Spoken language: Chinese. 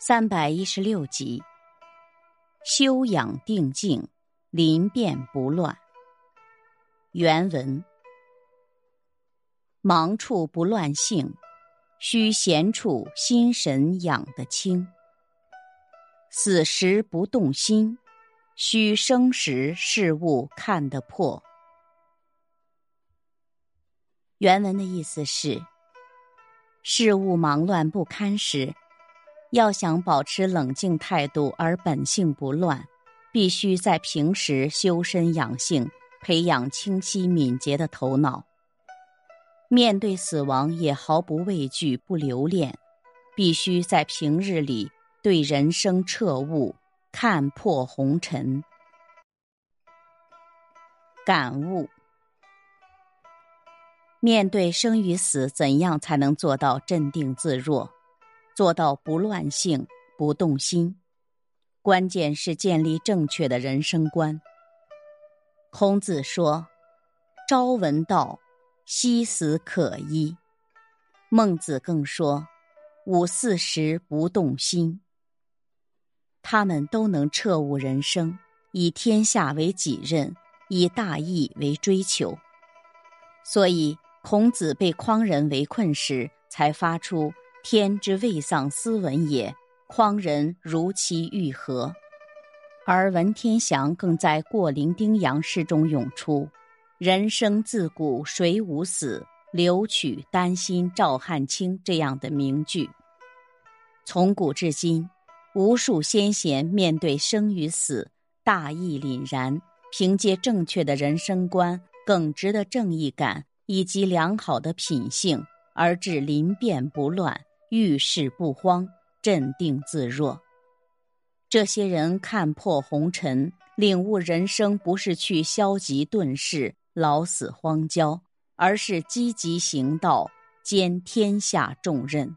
三百一十六集，修养定静，临变不乱。原文：忙处不乱性，须闲处心神养得清；死时不动心，须生时事物看得破。原文的意思是：事物忙乱不堪时。要想保持冷静态度而本性不乱，必须在平时修身养性，培养清晰敏捷的头脑。面对死亡也毫不畏惧、不留恋，必须在平日里对人生彻悟，看破红尘。感悟：面对生与死，怎样才能做到镇定自若？做到不乱性、不动心，关键是建立正确的人生观。孔子说：“朝闻道，夕死可矣。”孟子更说：“五四时不动心。”他们都能彻悟人生，以天下为己任，以大义为追求。所以，孔子被匡人围困时，才发出。天之未丧斯文也，匡人如期愈合。而文天祥更在《过零丁洋》诗中涌出：“人生自古谁无死，留取丹心照汗青。”这样的名句。从古至今，无数先贤面对生与死，大义凛然，凭借正确的人生观、耿直的正义感以及良好的品性，而致临变不乱。遇事不慌，镇定自若。这些人看破红尘，领悟人生不是去消极遁世、老死荒郊，而是积极行道，兼天下重任。